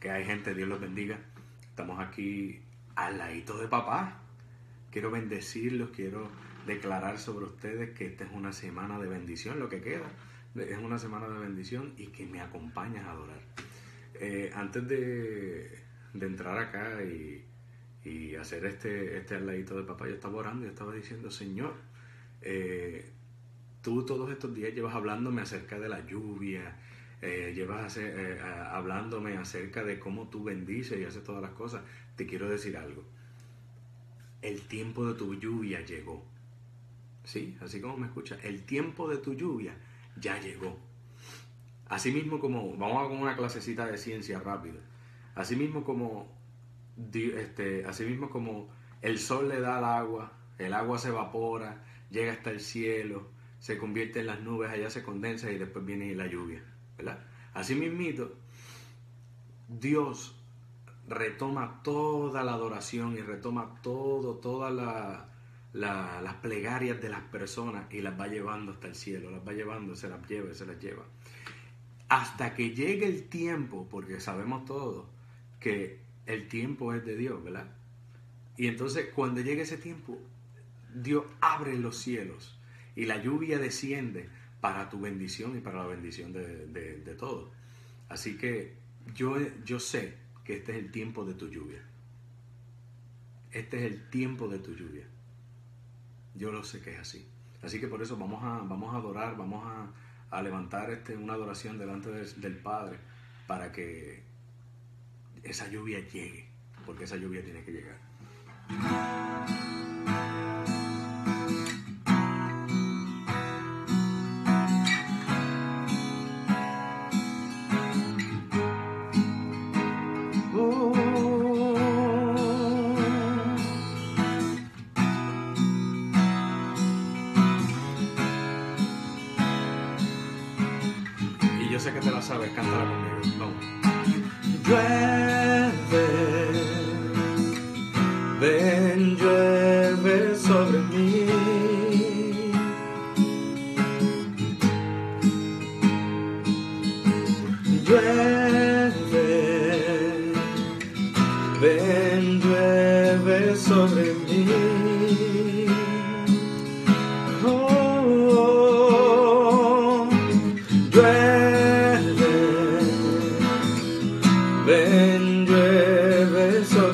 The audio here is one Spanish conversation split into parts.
que hay gente, Dios los bendiga. Estamos aquí al ladito de papá. Quiero bendecirlos, quiero declarar sobre ustedes que esta es una semana de bendición, lo que queda. Es una semana de bendición y que me acompañas a adorar. Eh, antes de, de, entrar acá y, y, hacer este, este al ladito de papá, yo estaba orando y estaba diciendo, Señor, eh, tú todos estos días llevas hablándome acerca de la lluvia, eh, llevas eh, hablándome acerca de cómo tú bendices y haces todas las cosas, te quiero decir algo. El tiempo de tu lluvia llegó. ¿Sí? Así como me escucha. El tiempo de tu lluvia ya llegó. Así mismo como, vamos a con una clasecita de ciencia rápido. Así mismo como, este, así mismo como el sol le da al agua, el agua se evapora, llega hasta el cielo, se convierte en las nubes, allá se condensa y después viene la lluvia. Así mismito, Dios retoma toda la adoración y retoma todo, todas las plegarias de las personas y las va llevando hasta el cielo, las va llevando, se las lleva, se las lleva. Hasta que llegue el tiempo, porque sabemos todos que el tiempo es de Dios, ¿verdad? Y entonces cuando llegue ese tiempo, Dios abre los cielos y la lluvia desciende para tu bendición y para la bendición de, de, todos. Así que yo, yo sé que este es el tiempo de tu lluvia. Este es el tiempo de tu lluvia. Yo lo sé que es así. Así que por eso vamos a, vamos a adorar, vamos a, a levantar este, una adoración delante del Padre para que esa lluvia llegue, porque esa lluvia tiene que llegar. Driving, there.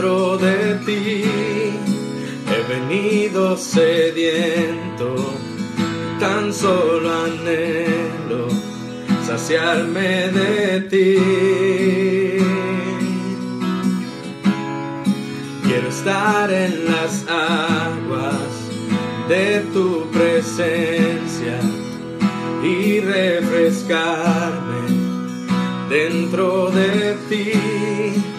dentro de ti. He venido sediento, tan solo anhelo saciarme de ti. Quiero estar en las aguas de tu presencia y refrescarme dentro de ti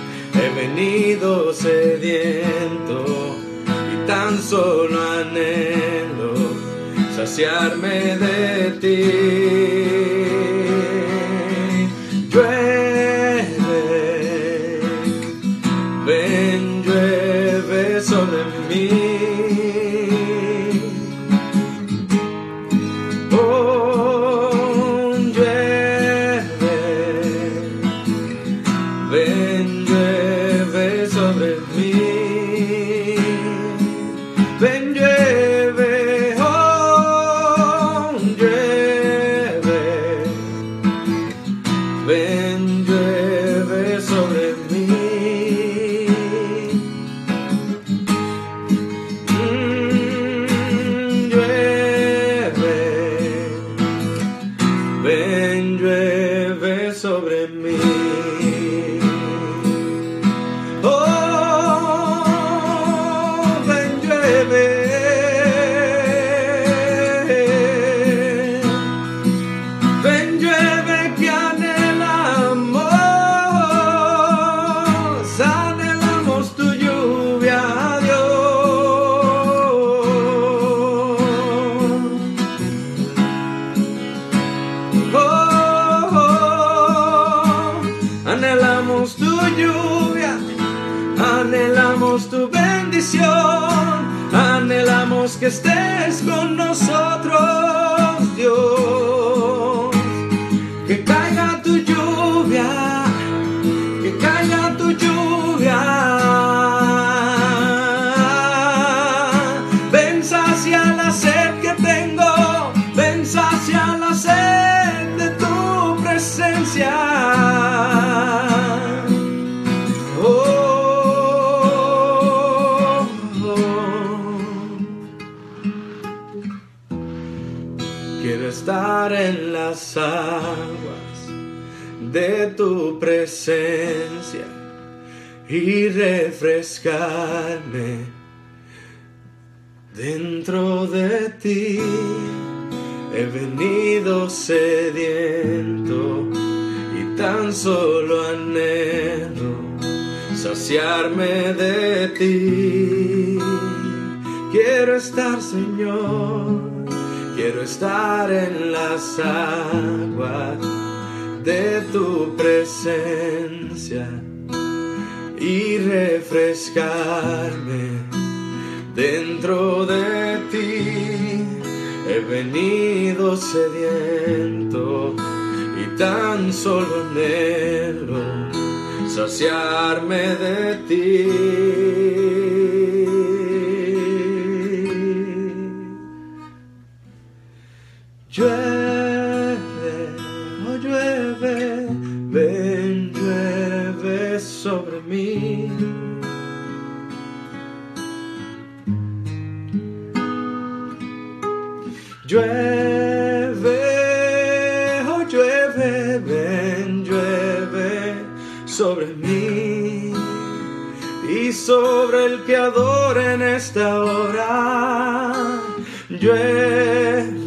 llueve, and estés con y refrescarme dentro de ti. He venido sediento y tan solo anhelo saciarme de ti. Quiero estar, Señor, quiero estar en las aguas de tu presencia y refrescarme dentro de ti. He venido sediento y tan solo anhelo saciarme de ti. Sobre el que adora en esta hora. Llueve,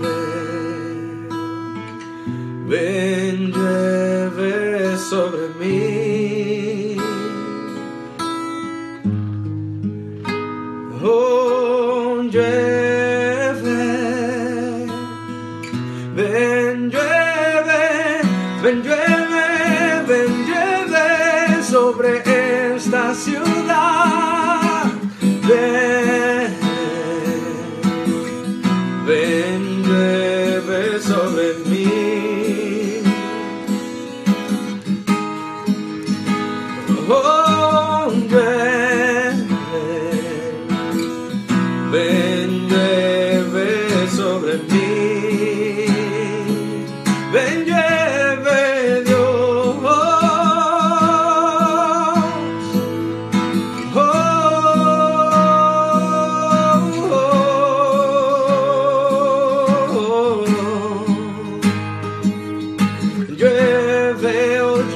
sobre mí.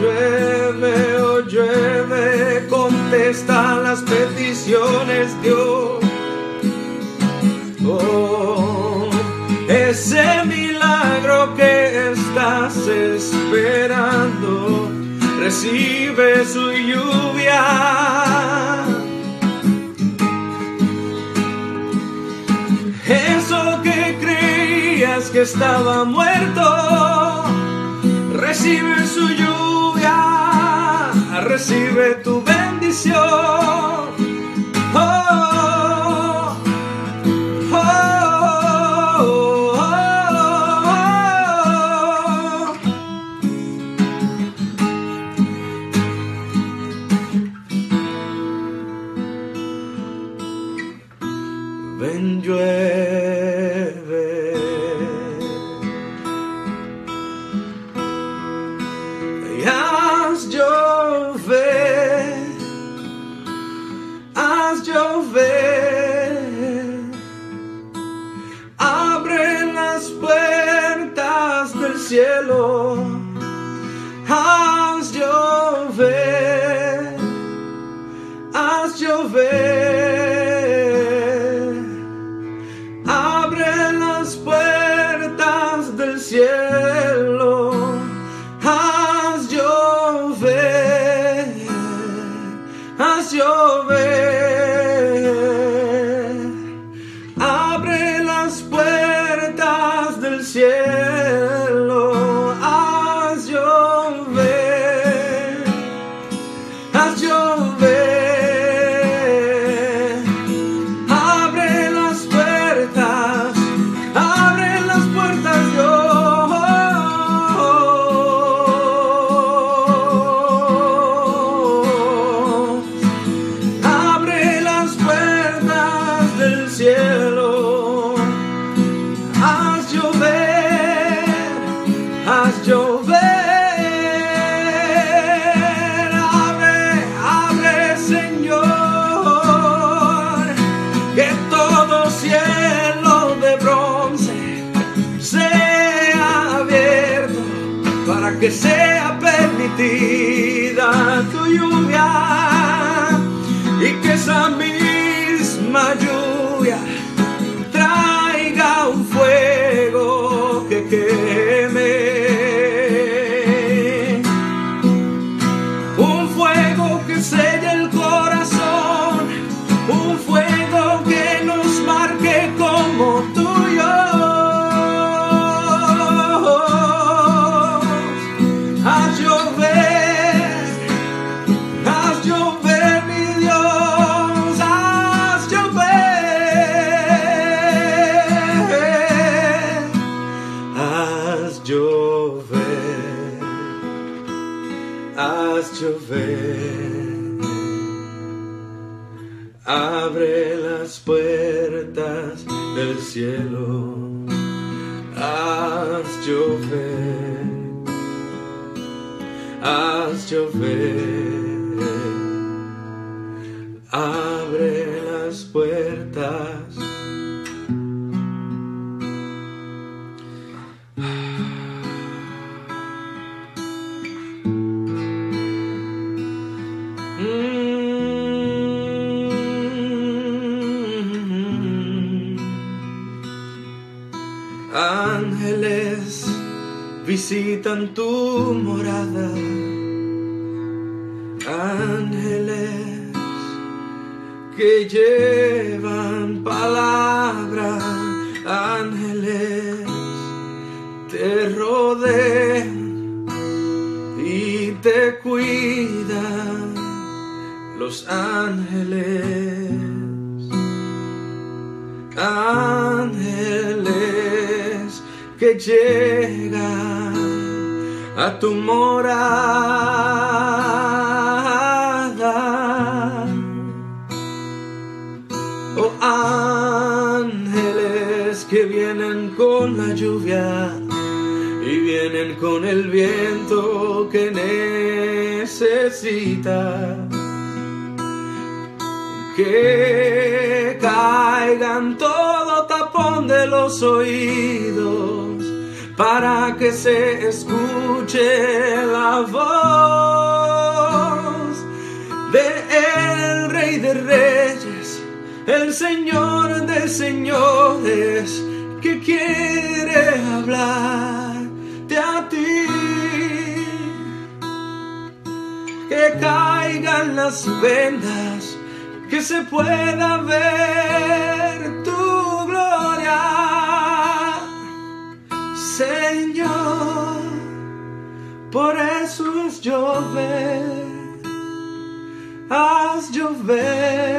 Llueve, oh llueve, contesta las peticiones, Dios. Oh, ese milagro que estás esperando, recibe su lluvia. Eso que creías que estaba muerto, recibe su lluvia, recibe tu bendición. Cielo, haz llover, haz llover. Permitida tu lluvia y que esa misma lluvia cielo, haz llover, haz llover, abre Ángeles que llevan palabra. Ángeles te rodean y te cuidan los ángeles, ángeles que llegan a tu morada. Oh ángeles que vienen con la lluvia y vienen con el viento que necesita. Que caigan todo tapón de los oídos para que se escuche la voz de el Rey de Reyes, el Señor de Señores, que quiere hablarte a ti. Que caigan las vendas, que se pueda ver tu gloria, Señor. Por eso es llover, haz llover.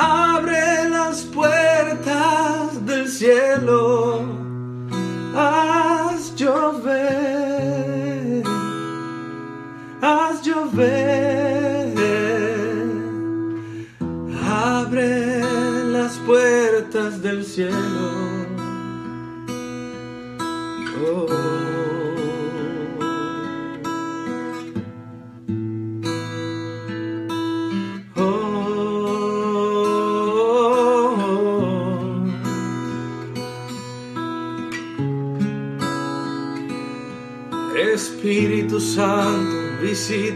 Abre las puertas del cielo, haz llover, haz llover. Abre las puertas del cielo.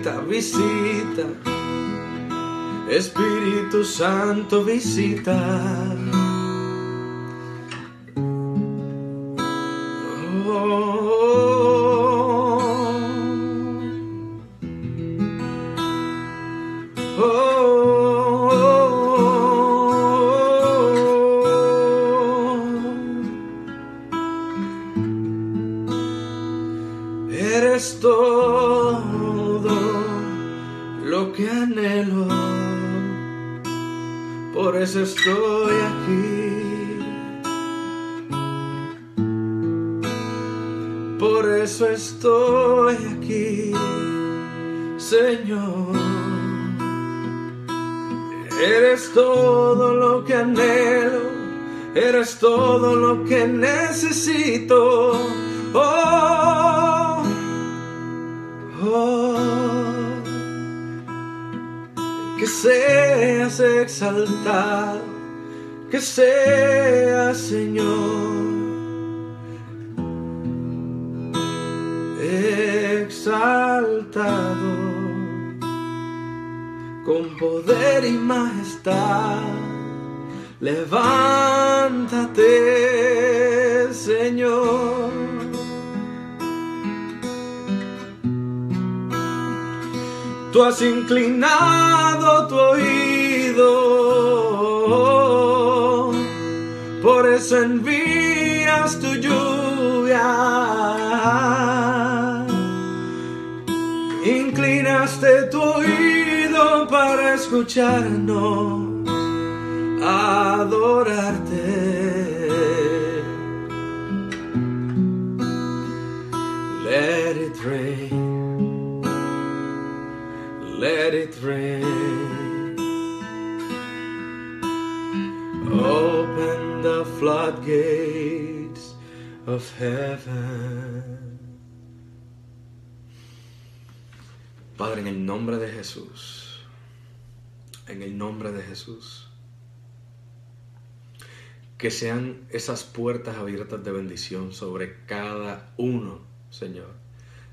Visita, visita. Espíritu Santo, visita. Por eso estoy aquí. Por eso estoy aquí, Señor. Eres todo lo que anhelo, eres todo lo que necesito. Oh, oh, seas exaltado, que seas Señor. exaltado con poder y majestad. Levántate, Señor. Tú has inclinado tu oído, por eso envías tu lluvia. Inclinaste tu oído para escucharnos, adorarte. Let it rain, let it rain. Floodgates of heaven. Padre, en el nombre de Jesús, en el nombre de Jesús, que sean esas puertas abiertas de bendición sobre cada uno, Señor,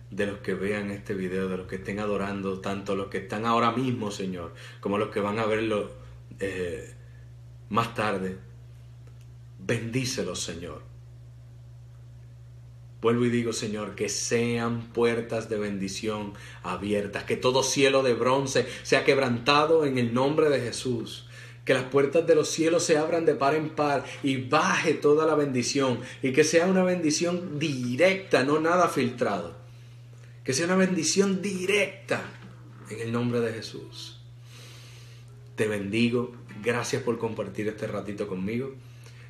de los que vean este video, de los que estén adorando, tanto los que están ahora mismo, Señor, como los que van a verlo eh, más tarde. Bendícelos, Señor. Vuelvo y digo, Señor, que sean puertas de bendición abiertas, que todo cielo de bronce sea quebrantado en el nombre de Jesús. Que las puertas de los cielos se abran de par en par y baje toda la bendición y que sea una bendición directa, no nada filtrado. Que sea una bendición directa en el nombre de Jesús. Te bendigo. Gracias por compartir este ratito conmigo.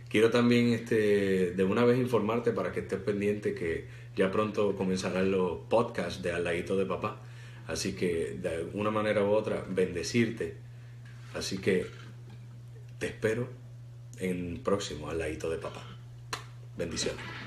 Quiero también este, de una vez informarte para que estés pendiente que ya pronto comenzarán los podcasts de Al de papá. Así que de una manera u otra bendecirte. Así que te espero en próximo Al de papá. Bendiciones.